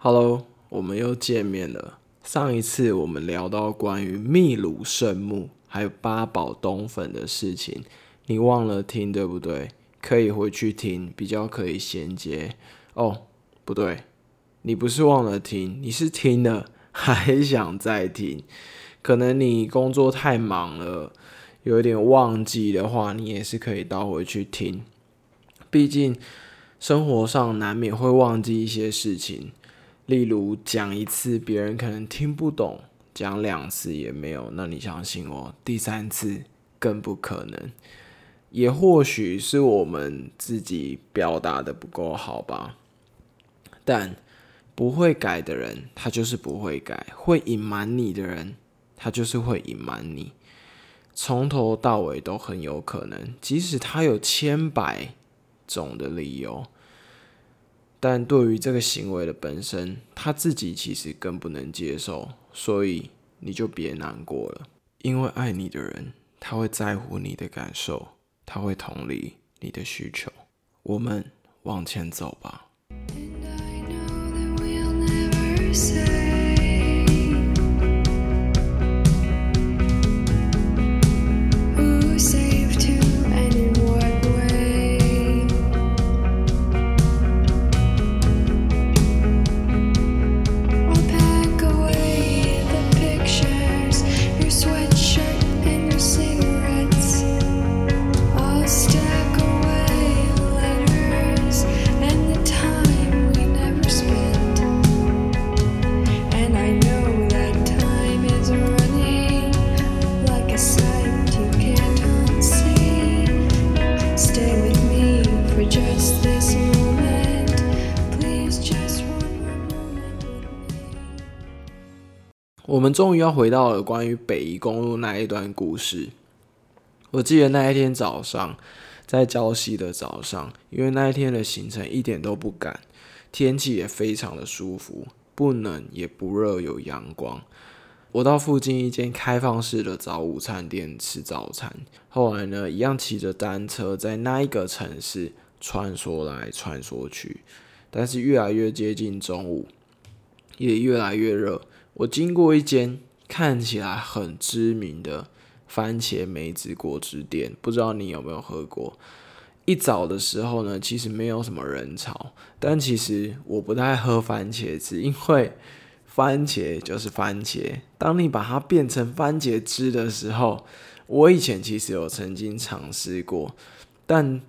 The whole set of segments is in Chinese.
Hello，我们又见面了。上一次我们聊到关于秘鲁圣木还有八宝冬粉的事情，你忘了听对不对？可以回去听，比较可以衔接。哦，不对，你不是忘了听，你是听了还想再听。可能你工作太忙了，有一点忘记的话，你也是可以倒回去听。毕竟生活上难免会忘记一些事情。例如讲一次，别人可能听不懂；讲两次也没有。那你相信我，第三次更不可能。也或许是我们自己表达的不够好吧。但不会改的人，他就是不会改；会隐瞒你的人，他就是会隐瞒你。从头到尾都很有可能，即使他有千百种的理由。但对于这个行为的本身，他自己其实更不能接受，所以你就别难过了。因为爱你的人，他会在乎你的感受，他会同理你的需求。我们往前走吧。Say 终于要回到了关于北宜公路那一段故事。我记得那一天早上，在礁溪的早上，因为那一天的行程一点都不赶，天气也非常的舒服，不冷也不热，有阳光。我到附近一间开放式的早午餐店吃早餐，后来呢，一样骑着单车在那一个城市穿梭来穿梭去，但是越来越接近中午，也越来越热。我经过一间看起来很知名的番茄梅子果汁店，不知道你有没有喝过？一早的时候呢，其实没有什么人潮，但其实我不太喝番茄汁，因为番茄就是番茄。当你把它变成番茄汁的时候，我以前其实有曾经尝试过，但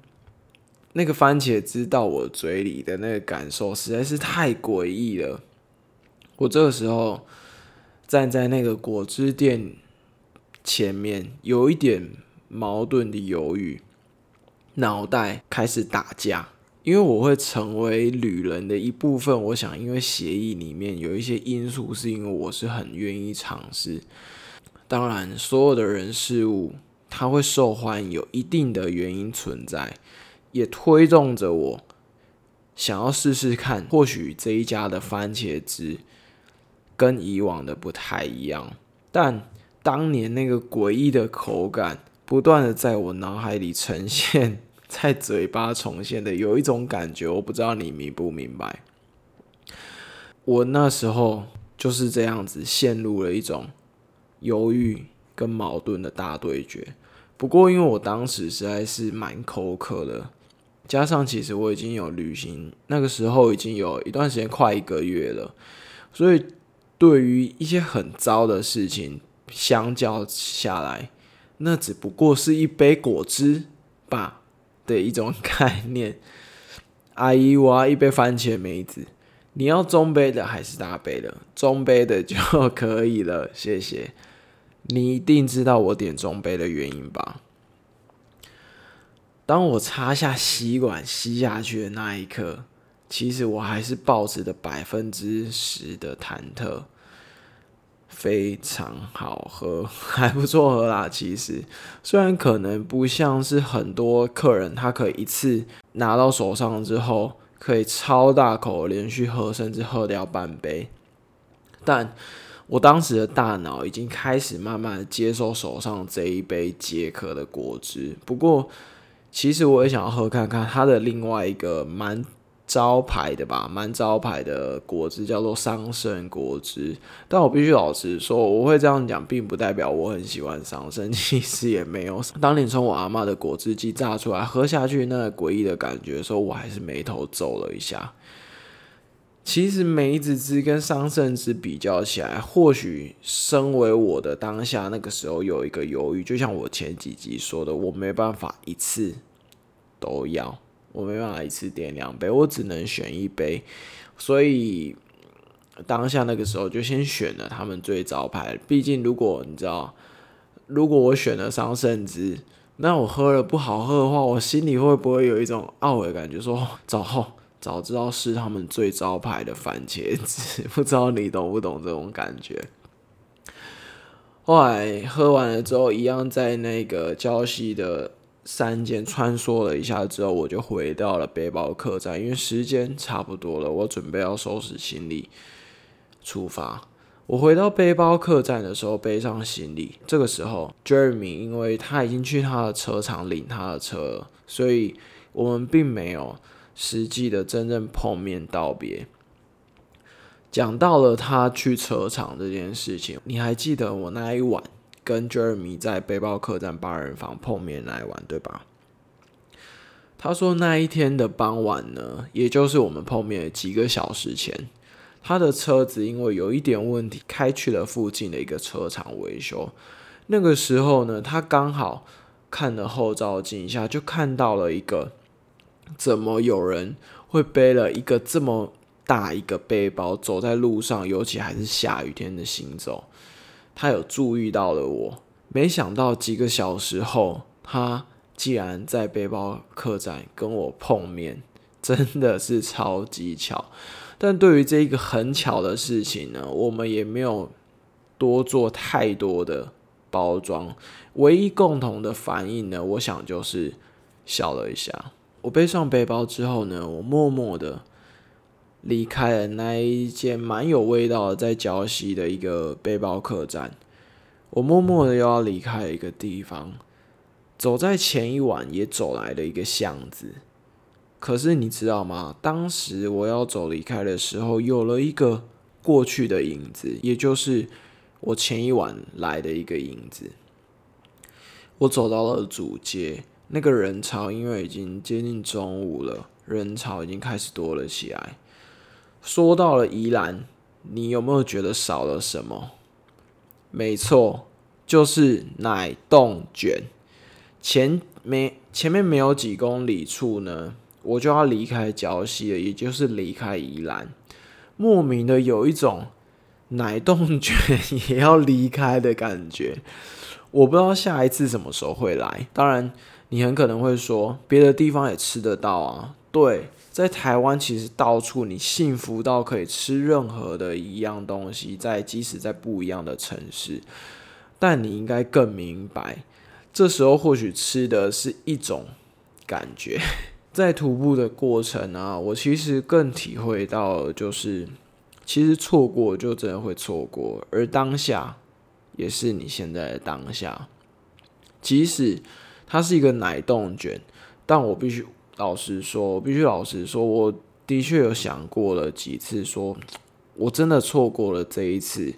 那个番茄汁到我嘴里的那个感受实在是太诡异了。我这个时候站在那个果汁店前面，有一点矛盾的犹豫，脑袋开始打架。因为我会成为旅人的一部分，我想，因为协议里面有一些因素，是因为我是很愿意尝试。当然，所有的人事物，它会受欢迎，有一定的原因存在，也推动着我想要试试看，或许这一家的番茄汁跟以往的不太一样，但当年那个诡异的口感，不断的在我脑海里呈现，在嘴巴重现的，有一种感觉，我不知道你明不明白。我那时候就是这样子，陷入了一种犹豫跟矛盾的大对决。不过，因为我当时实在是蛮口渴的，加上其实我已经有旅行，那个时候已经有一段时间，快一个月了，所以对于一些很糟的事情，相较下来，那只不过是一杯果汁吧的一种 概念。阿姨，我要一杯番茄梅子，你要中杯的还是大杯的？中杯的就 可以了，谢谢。你一定知道我点中杯的原因吧？当我插下吸管吸下去的那一刻，其实我还是保持的百分之十的忐忑。非常好喝，还不错喝啦。其实虽然可能不像是很多客人，他可以一次拿到手上之后，可以超大口连续喝，甚至喝掉半杯。但我当时的大脑已经开始慢慢接受手上这一杯解渴的果汁。不过，其实我也想要喝看看它的另外一个蛮招牌的吧，蛮招牌的果汁叫做桑葚果汁。但我必须老实说，我会这样讲，并不代表我很喜欢桑葚，其实也没有。当你从我阿妈的果汁机榨出来喝下去那诡异的感觉的时候，我还是眉头皱了一下。其实梅子汁跟桑葚汁比较起来，或许身为我的当下那个时候有一个犹豫，就像我前几集说的，我没办法一次都要，我没办法一次点两杯，我只能选一杯，所以当下那个时候就先选了他们最招牌。毕竟如果你知道，如果我选了桑葚汁，那我喝了不好喝的话，我心里会不会有一种懊悔感觉？说早后。早知道是他们最招牌的番茄汁，不知道你懂不懂这种感觉。后来喝完了之后，一样在那个礁溪的三间穿梭了一下之后，我就回到了背包客栈，因为时间差不多了，我准备要收拾行李出发。我回到背包客栈的时候，背上行李，这个时候 Jeremy 因为他已经去他的车厂领他的车，所以我们并没有。实际的真正碰面道别，讲到了他去车厂这件事情，你还记得我那一晚跟 Jeremy 在背包客栈八人房碰面那一晚对吧？他说那一天的傍晚呢，也就是我们碰面几个小时前，他的车子因为有一点问题，开去了附近的一个车厂维修。那个时候呢，他刚好看了后照镜一下，就看到了一个。怎么有人会背了一个这么大一个背包走在路上，尤其还是下雨天的行走？他有注意到了我，没想到几个小时后，他竟然在背包客栈跟我碰面，真的是超级巧。但对于这一个很巧的事情呢，我们也没有多做太多的包装，唯一共同的反应呢，我想就是笑了一下。我背上背包之后呢，我默默的离开了那一间蛮有味道的在礁溪的一个背包客栈。我默默的又要离开一个地方，走在前一晚也走来的一个巷子。可是你知道吗？当时我要走离开的时候，有了一个过去的影子，也就是我前一晚来的一个影子。我走到了主街。那个人潮因为已经接近中午了，人潮已经开始多了起来。说到了宜兰，你有没有觉得少了什么？没错，就是奶冻卷。前没前面没有几公里处呢，我就要离开礁溪了，也就是离开宜兰。莫名的有一种奶冻卷也要离开的感觉。我不知道下一次什么时候会来，当然。你很可能会说，别的地方也吃得到啊。对，在台湾其实到处你幸福到可以吃任何的一样东西，在即使在不一样的城市，但你应该更明白，这时候或许吃的是一种感觉。在徒步的过程啊，我其实更体会到，就是其实错过就真的会错过，而当下也是你现在的当下，即使。它是一个奶冻卷，但我必须老实说，必须老实说，我的确有想过了几次，说我真的错过了这一次，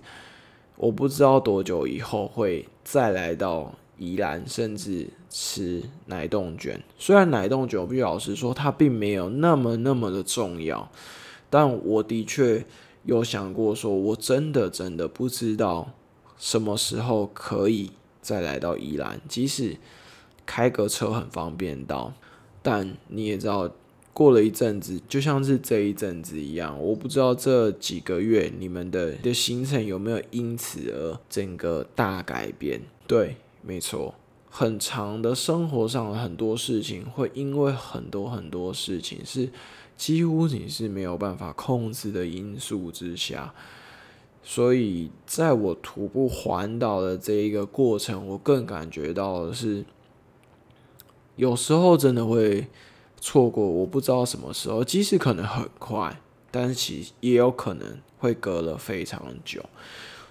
我不知道多久以后会再来到宜兰，甚至吃奶冻卷。虽然奶冻卷，必须老实说，它并没有那么那么的重要，但我的确有想过，说我真的真的不知道什么时候可以再来到宜兰，即使。开个车很方便到，但你也知道，过了一阵子，就像是这一阵子一样，我不知道这几个月你们的的行程有没有因此而整个大改变？对，没错，很长的生活上的很多事情，会因为很多很多事情是几乎你是没有办法控制的因素之下，所以在我徒步环岛的这一个过程，我更感觉到的是。有时候真的会错过，我不知道什么时候，即使可能很快，但是其实也有可能会隔了非常久。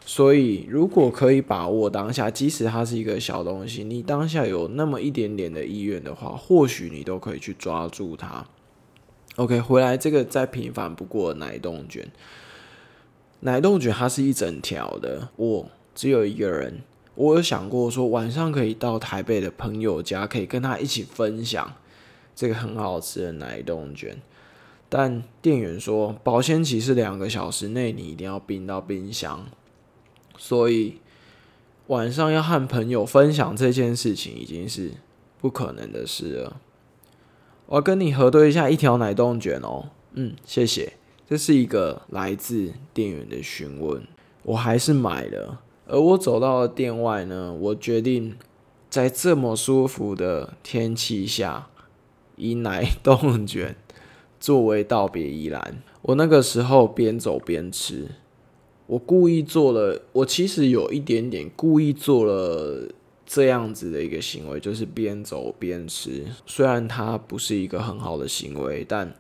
所以，如果可以把握当下，即使它是一个小东西，你当下有那么一点点的意愿的话，或许你都可以去抓住它。OK，回来这个再平凡不过的奶冻卷，奶冻卷它是一整条的，我只有一个人。我有想过说晚上可以到台北的朋友家，可以跟他一起分享这个很好吃的奶冻卷，但店员说保鲜期是两个小时内，你一定要冰到冰箱，所以晚上要和朋友分享这件事情已经是不可能的事了。我要跟你核对一下一条奶冻卷哦，嗯，谢谢。这是一个来自店员的询问，我还是买了。而我走到了店外呢，我决定在这么舒服的天气下，以奶冻卷作为道别依兰。我那个时候边走边吃，我故意做了，我其实有一点点故意做了这样子的一个行为，就是边走边吃。虽然它不是一个很好的行为，但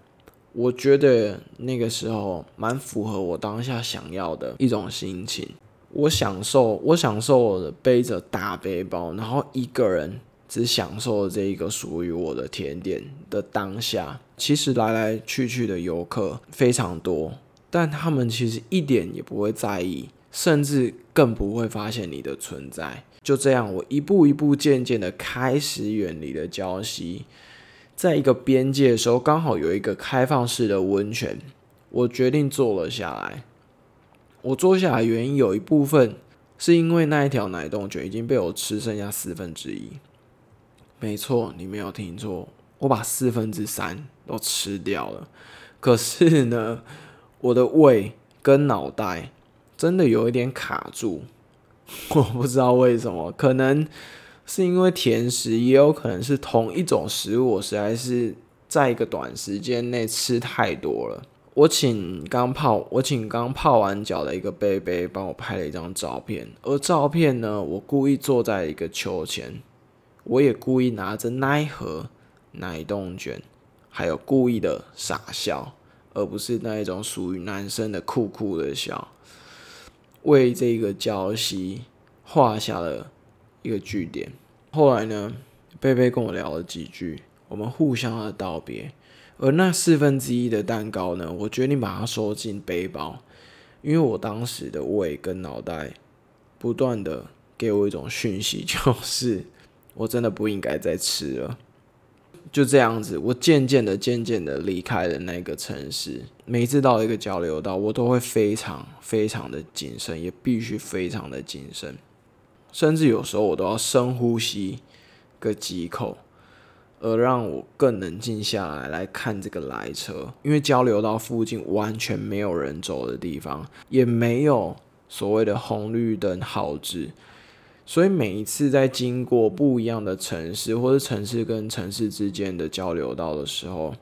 我觉得那个时候蛮符合我当下想要的一种心情。我享受，我享受我的背着大背包，然后一个人只享受这一个属于我的甜点的当下。其实来来去去的游客非常多，但他们其实一点也不会在意，甚至更不会发现你的存在。就这样，我一步一步渐渐的开始远离了礁溪，在一个边界的时候，刚好有一个开放式的温泉，我决定坐了下来。我坐下来原因有一部分是因为那一条奶冻卷已经被我吃剩下四分之一。没错，你没有听错，我把四分之三都吃掉了。可是呢，我的胃跟脑袋真的有一点卡住，我不知道为什么，可能是因为甜食，也有可能是同一种食物，我实在是在一个短时间内吃太多了。我请刚泡，我请刚泡完脚的一个贝贝帮我拍了一张照片，而照片呢，我故意坐在一个秋千，我也故意拿着奶盒奶冻卷，还有故意的傻笑，而不是那一种属于男生的酷酷的笑，为这个礁溪画下了一个句点。后来呢，贝贝跟我聊了几句，我们互相的道别。而那四分之一的蛋糕呢？我决定把它收进背包，因为我当时的胃跟脑袋不断的给我一种讯息，就是我真的不应该再吃了。就这样子，我渐渐的、渐渐的离开了那个城市。每次到一个交流道，我都会非常、非常的谨慎，也必须非常的谨慎，甚至有时候我都要深呼吸个几口。而让我更冷静下来来看这个来车，因为交流道附近完全没有人走的地方，也没有所谓的红绿灯号志，所以每一次在经过不一样的城市或者城市跟城市之间的交流道的时候，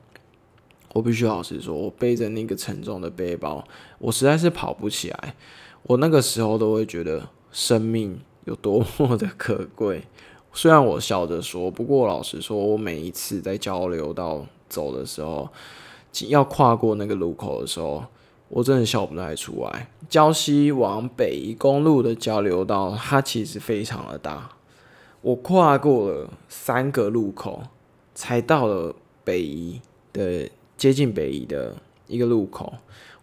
我必须老实说，我背着那个沉重的背包，我实在是跑不起来。我那个时候都会觉得生命有多么的可贵。虽然我笑着说，不过老实说，我每一次在交流道走的时候，要跨过那个路口的时候，我真的笑不太出来。礁溪往北宜公路的交流道，它其实非常的大。我跨过了三个路口，才到了北宜的接近北宜的一个路口。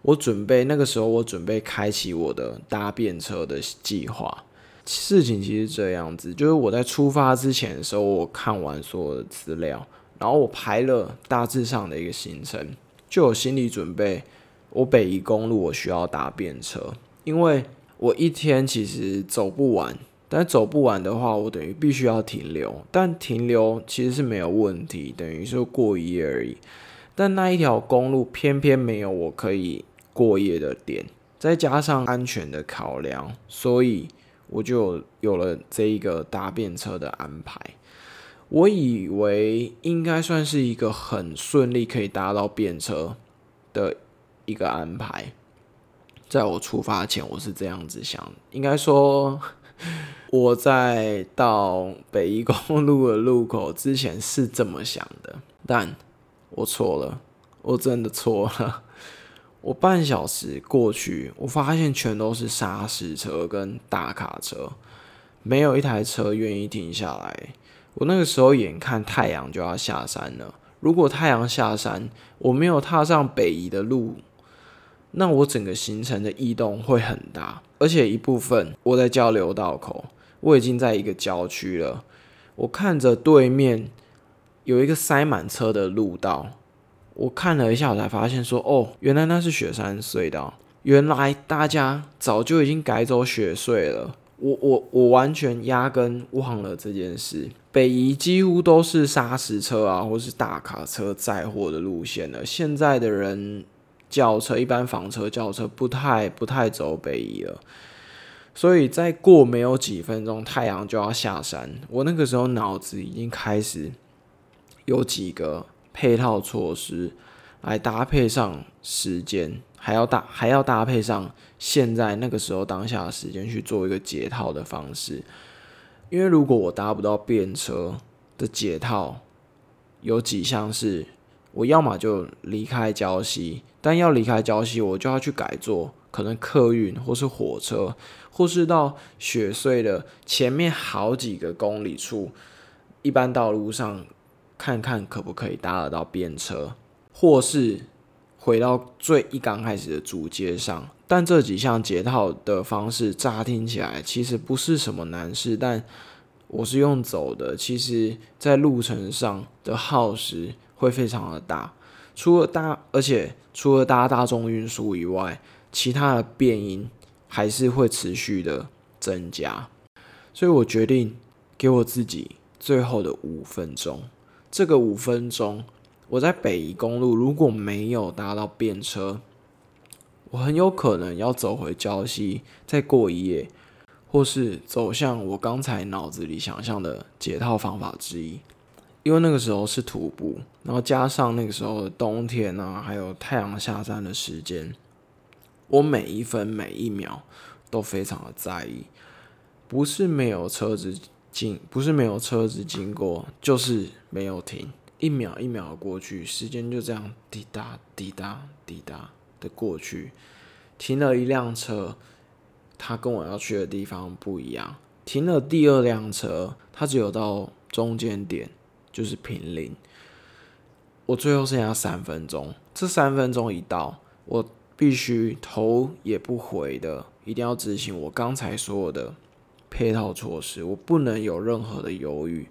我准备那个时候，我准备开启我的搭便车的计划。事情其实这样子，就是我在出发之前的时候，我看完所有的资料，然后我排了大致上的一个行程，就有心理准备。我北宜公路我需要搭便车，因为我一天其实走不完，但走不完的话，我等于必须要停留。但停留其实是没有问题，等于是过一夜而已。但那一条公路偏偏没有我可以过夜的点，再加上安全的考量，所以。我就有了这一个搭便车的安排，我以为应该算是一个很顺利可以搭到便车的一个安排。在我出发前，我是这样子想，应该说我在到北宜公路的路口之前是这么想的，但我错了，我真的错了。我半小时过去，我发现全都是砂石车跟大卡车，没有一台车愿意停下来。我那个时候眼看太阳就要下山了，如果太阳下山，我没有踏上北移的路，那我整个行程的异动会很大，而且一部分我在交流道口，我已经在一个郊区了。我看着对面有一个塞满车的路道，我看了一下，我才发现说，哦，原来那是雪山隧道，原来大家早就已经改走雪隧了。我我我完全压根忘了这件事。北移几乎都是砂石车啊，或是大卡车载货的路线了。现在的人轿车，一般房车、轿车不太不太走北移了。所以再过没有几分钟，太阳就要下山。我那个时候脑子已经开始有几个配套措施来搭配上时间，还要搭还要搭配上现在那个时候当下的时间去做一个解套的方式。因为如果我搭不到便车的解套，有几项是我要么就离开礁溪，但要离开礁溪，我就要去改坐可能客运或是火车。或是到雪隧的前面好几个公里处，一般道路上看看可不可以搭得到便车，或是回到最一刚开始的主街上。但这几项解套的方式乍听起来其实不是什么难事，但我是用走的，其实在路程上的耗时会非常的大。除了搭，而且除了搭大众运输以外，其他的变音。还是会持续的增加，所以我决定给我自己最后的五分钟。这个五分钟，我在北宜公路如果没有搭到便车，我很有可能要走回礁溪再过一夜，或是走向我刚才脑子里想象的解套方法之一。因为那个时候是徒步，然后加上那个时候的冬天啊，还有太阳下山的时间。我每一分每一秒都非常的在意，不是没有车子经，不是没有车子经过，就是没有停，一秒一秒的过去，时间就这样滴答滴答滴答的过去。停了一辆车，他跟我要去的地方不一样。停了第二辆车，他只有到中间点，就是平林。我最后剩下三分钟，这三分钟一到，我。必须头也不回的，一定要执行我刚才说的配套措施。我不能有任何的犹豫。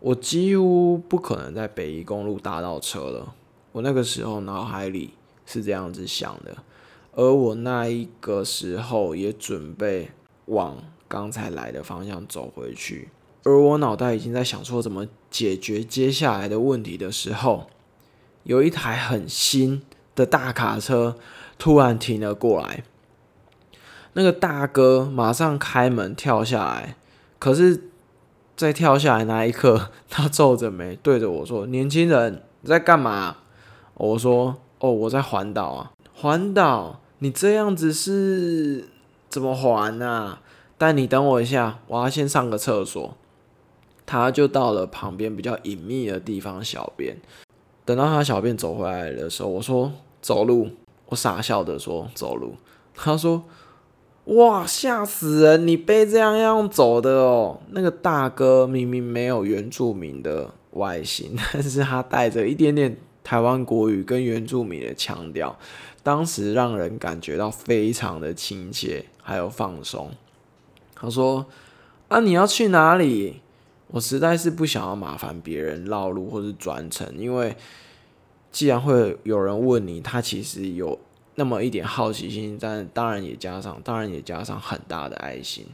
我几乎不可能在北宜公路搭到车了。我那个时候脑海里是这样子想的，而我那一个时候也准备往刚才来的方向走回去。而我脑袋已经在想说怎么解决接下来的问题的时候，有一台很新的大卡车。突然停了过来，那个大哥马上开门跳下来，可是，在跳下来那一刻，他皱着眉对着我说：“年轻人，你在干嘛？”我说：“哦，我在环岛啊，环岛，你这样子是怎么环啊？但你等我一下，我要先上个厕所。”他就到了旁边比较隐秘的地方小便。等到他小便走回来的时候，我说：“走路。”我傻笑的说：“走路。”他说：“哇，吓死人！你背这样样走的哦。”那个大哥明明没有原住民的外形，但是他带着一点点台湾国语跟原住民的腔调，当时让人感觉到非常的亲切，还有放松。他说：“啊，你要去哪里？”我实在是不想要麻烦别人绕路或是转乘，因为。既然会有人问你，他其实有那么一点好奇心，但当然也加上，当然也加上很大的爱心。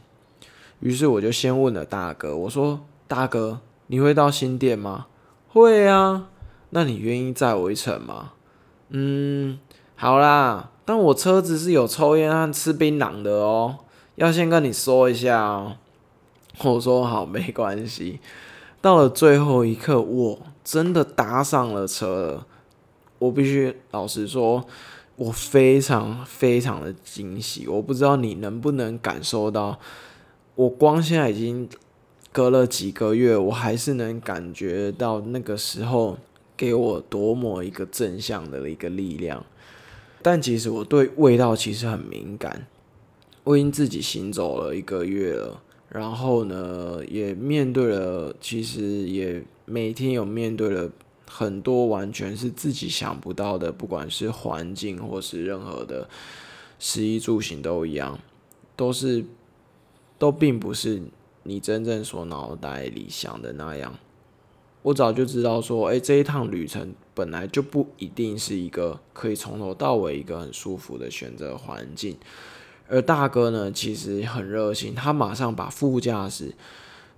于是我就先问了大哥，我说：“大哥，你会到新店吗？”“会啊。”“那你愿意载我一程吗？”“嗯，好啦，但我车子是有抽烟和吃槟榔的哦，要先跟你说一下哦。”我说：“好，没关系。”到了最后一刻，我真的搭上了车了。我必须老实说，我非常非常的惊喜。我不知道你能不能感受到，我光现在已经隔了几个月，我还是能感觉到那个时候给我多么一个正向的一个力量。但其实我对味道其实很敏感，我已经自己行走了一个月了，然后呢，也面对了，其实也每天有面对了很多完全是自己想不到的，不管是环境或是任何的食衣住行都一样，都是都并不是你真正所脑袋里想的那样。我早就知道说，哎、这一趟旅程本来就不一定是一个可以从头到尾一个很舒服的选择环境。而大哥呢，其实很热心，他马上把副驾驶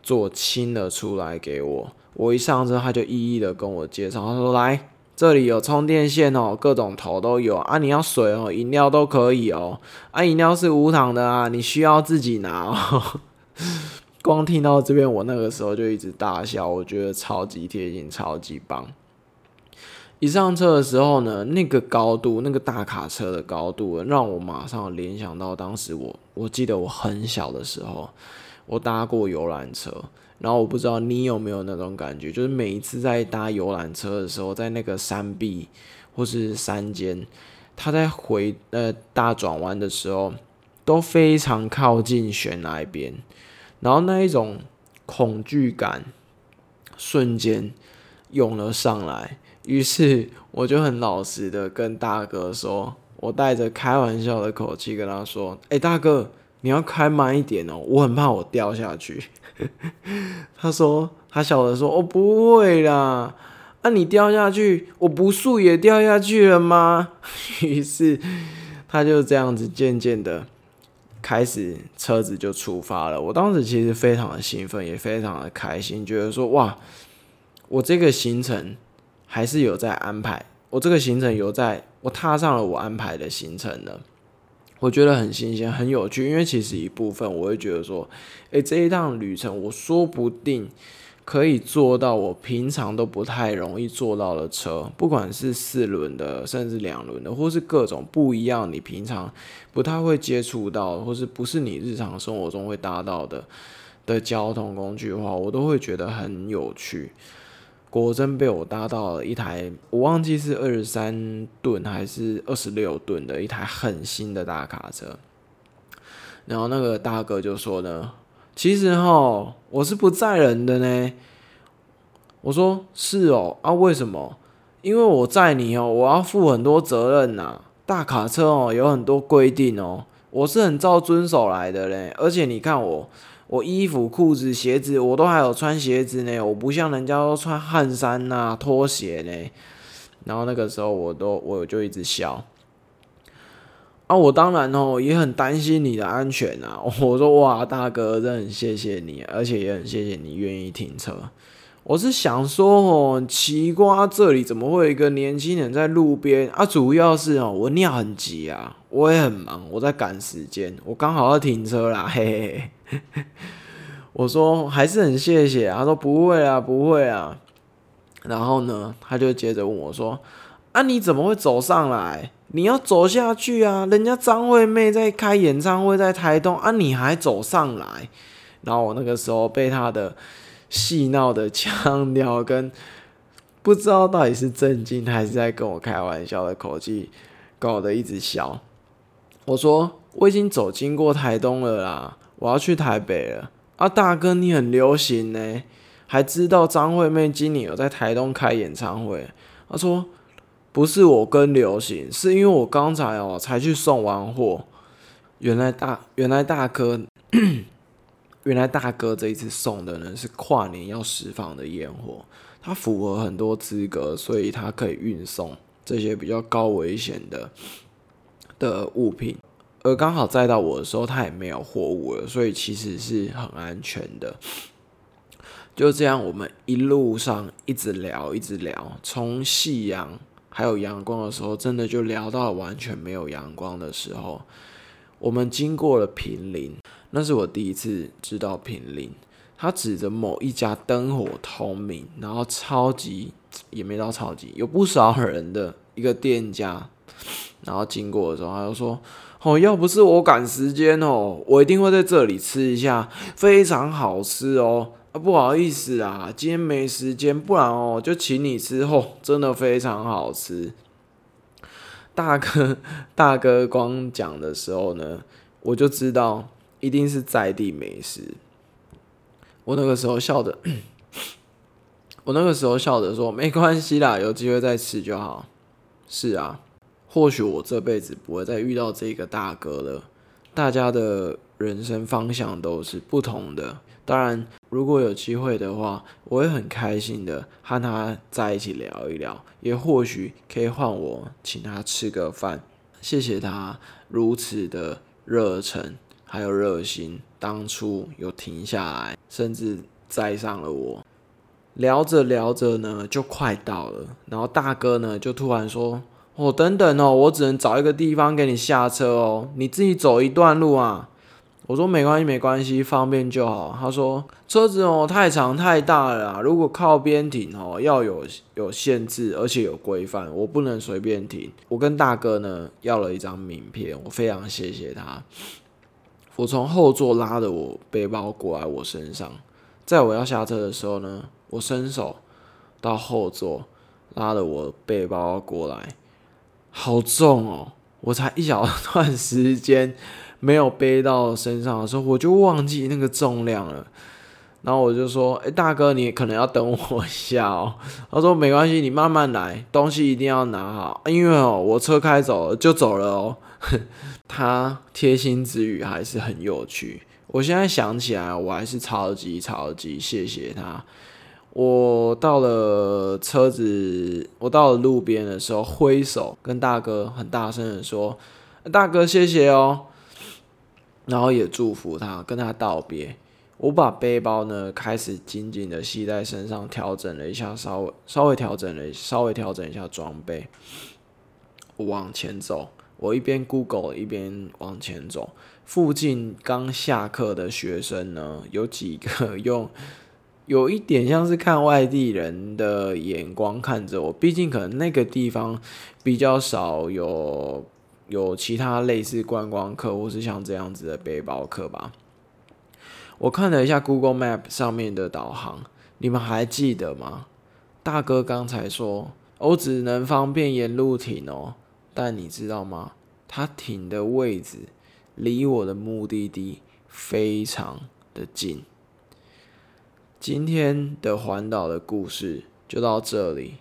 座清了出来给我。我一上车，他就一一的跟我介绍，他说：“来，这里有充电线哦，各种头都有啊，你要水哦，饮料都可以哦，啊，饮料是无糖的啊，你需要自己拿哦。”光听到这边，我那个时候就一直大笑，我觉得超级贴心，超级棒。一上车的时候呢，那个高度，那个大卡车的高度，让我马上联想到当时我，我记得我很小的时候，我搭过游览车，然后我不知道你有没有那种感觉，就是每一次在搭游览车的时候，在那个山壁或是山间，它在回呃大转弯的时候，都非常靠近悬崖边。然后那一种恐惧感瞬间涌了上来，于是我就很老实的跟大哥说，我带着开玩笑的口气跟他说：“哎、大哥，你要开慢一点哦，我很怕我掉下去。” 他说他笑着说：“我、哦、不会啦，啊你掉下去，我不速也掉下去了吗？” 于是他就这样子渐渐的。开始车子就出发了，我当时其实非常的兴奋，也非常的开心，觉得说哇，我这个行程还是有在安排，我这个行程有在，我踏上了我安排的行程了，我觉得很新鲜，很有趣，因为其实一部分我会觉得说，诶、这一趟旅程我说不定可以坐到我平常都不太容易坐到的车，不管是四轮的，甚至两轮的，或是各种不一样，你平常不太会接触到，或是不是你日常生活中会搭到的的交通工具的话，我都会觉得很有趣。果真被我搭到了一台，我忘记是二十三吨还是二十六吨的一台很新的大卡车。然后那个大哥就说呢。其实哈，我是不载人的呢。我说是哦，啊，为什么？因为我载你哦，我要负很多责任呐。大卡车哦，有很多规定哦，我是很照遵守来的嘞。而且你看我，我衣服、裤子、鞋子，我都还有穿鞋子呢。我不像人家都穿汗衫呐、拖鞋呢。然后那个时候，我都我就一直笑。啊，我当然哦，也很担心你的安全啊。我说哇，大哥，真的很谢谢你，而且也很谢谢你愿意停车。我是想说哦，奇怪，这里怎么会有一个年轻人在路边啊？主要是哦，我尿很急啊，我也很忙，我在赶时间，我刚好要停车啦，嘿嘿嘿。我说还是很谢谢，他说不会啊，不会啊。然后呢，他就接着问我说：啊，你怎么会走上来？你要走下去啊！人家张惠妹在开演唱会，在台东啊，你还走上来？然后我那个时候被他的戏闹的腔调跟不知道到底是震惊还是在跟我开玩笑的口气搞得一直笑。我说我已经走经过台东了啦，我要去台北了。啊，大哥你很流行呢，还知道张惠妹今年有在台东开演唱会。他说。不是我跟流行，是因为我刚才哦才去送完货。原来大原来大哥，原来大哥这一次送的呢是跨年要释放的烟火，它符合很多资格，所以他可以运送这些比较高危险的的物品。而刚好载到我的时候，他也没有货物了，所以其实是很安全的。就这样，我们一路上一直聊，一直聊，从夕阳还有阳光的时候，真的就聊到了完全没有阳光的时候。我们经过了平林，那是我第一次知道平林。他指着某一家灯火通明，然后超级也没到超级，有不少人的一个店家。然后经过的时候，他就说：“哦，要不是我赶时间哦，我一定会在这里吃一下，非常好吃哦。啊，不好意思啊，今天没时间，不然哦就请你吃后，真的非常好吃。大哥，大哥光讲的时候呢，我就知道一定是在地美食。我那个时候笑的，我那个时候笑着说没关系啦，有机会再吃就好。是啊，或许我这辈子不会再遇到这个大哥了。大家的人生方向都是不同的。当然，如果有机会的话，我会很开心的和他在一起聊一聊，也或许可以换我请他吃个饭。谢谢他如此的热忱还有热心，当初有停下来，甚至载上了我。聊着聊着呢，就快到了，然后大哥呢就突然说：“哦，等等哦，我只能找一个地方给你下车哦，你自己走一段路啊。”我说：“没关系，没关系，方便就好。”他说：“车子哦太长太大了，如果靠边停哦要有有限制，而且有规范，我不能随便停。”我跟大哥呢要了一张名片，我非常谢谢他。我从后座拉着我背包过来我身上，在我要下车的时候呢。我伸手到后座，拉着我背包过来，好重哦！我才一小段时间没有背到身上的时候，我就忘记那个重量了。然后我就说：“哎，大哥，你可能要等我一下哦。”他说：“没关系，你慢慢来，东西一定要拿好，因为哦，我车开走了就走了哦。”他贴心之语还是很有趣。我现在想起来，我还是超级超级谢谢他。我到了车子，我到了路边的时候，挥手跟大哥很大声的说：“大哥，谢谢哦。”然后也祝福他，跟他道别。我把背包呢开始紧紧的系在身上，调整了一下，稍微稍微调整了，稍微调整一下装备。我往前走，我一边 Google 一边往前走。附近刚下课的学生呢，有几个用。有一点像是看外地人的眼光看着我，毕竟可能那个地方比较少有有其他类似观光客或是像这样子的背包客吧。我看了一下 Google Map 上面的导航，你们还记得吗？大哥刚才说我只能方便沿路停哦，但你知道吗？他停的位置离我的目的地非常的近。今天的环岛的故事就到这里。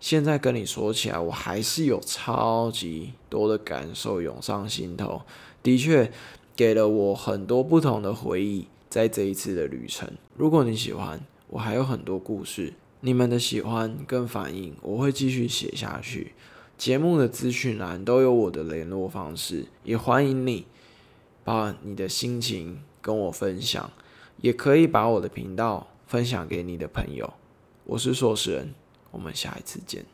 现在跟你说起来，我还是有超级多的感受涌上心头，的确给了我很多不同的回忆。在这一次的旅程，如果你喜欢，我还有很多故事，你们的喜欢跟反应，我会继续写下去。节目的资讯栏都有我的联络方式，也欢迎你把你的心情跟我分享，也可以把我的频道。分享给你的朋友，我是硕士人，我们下一次见。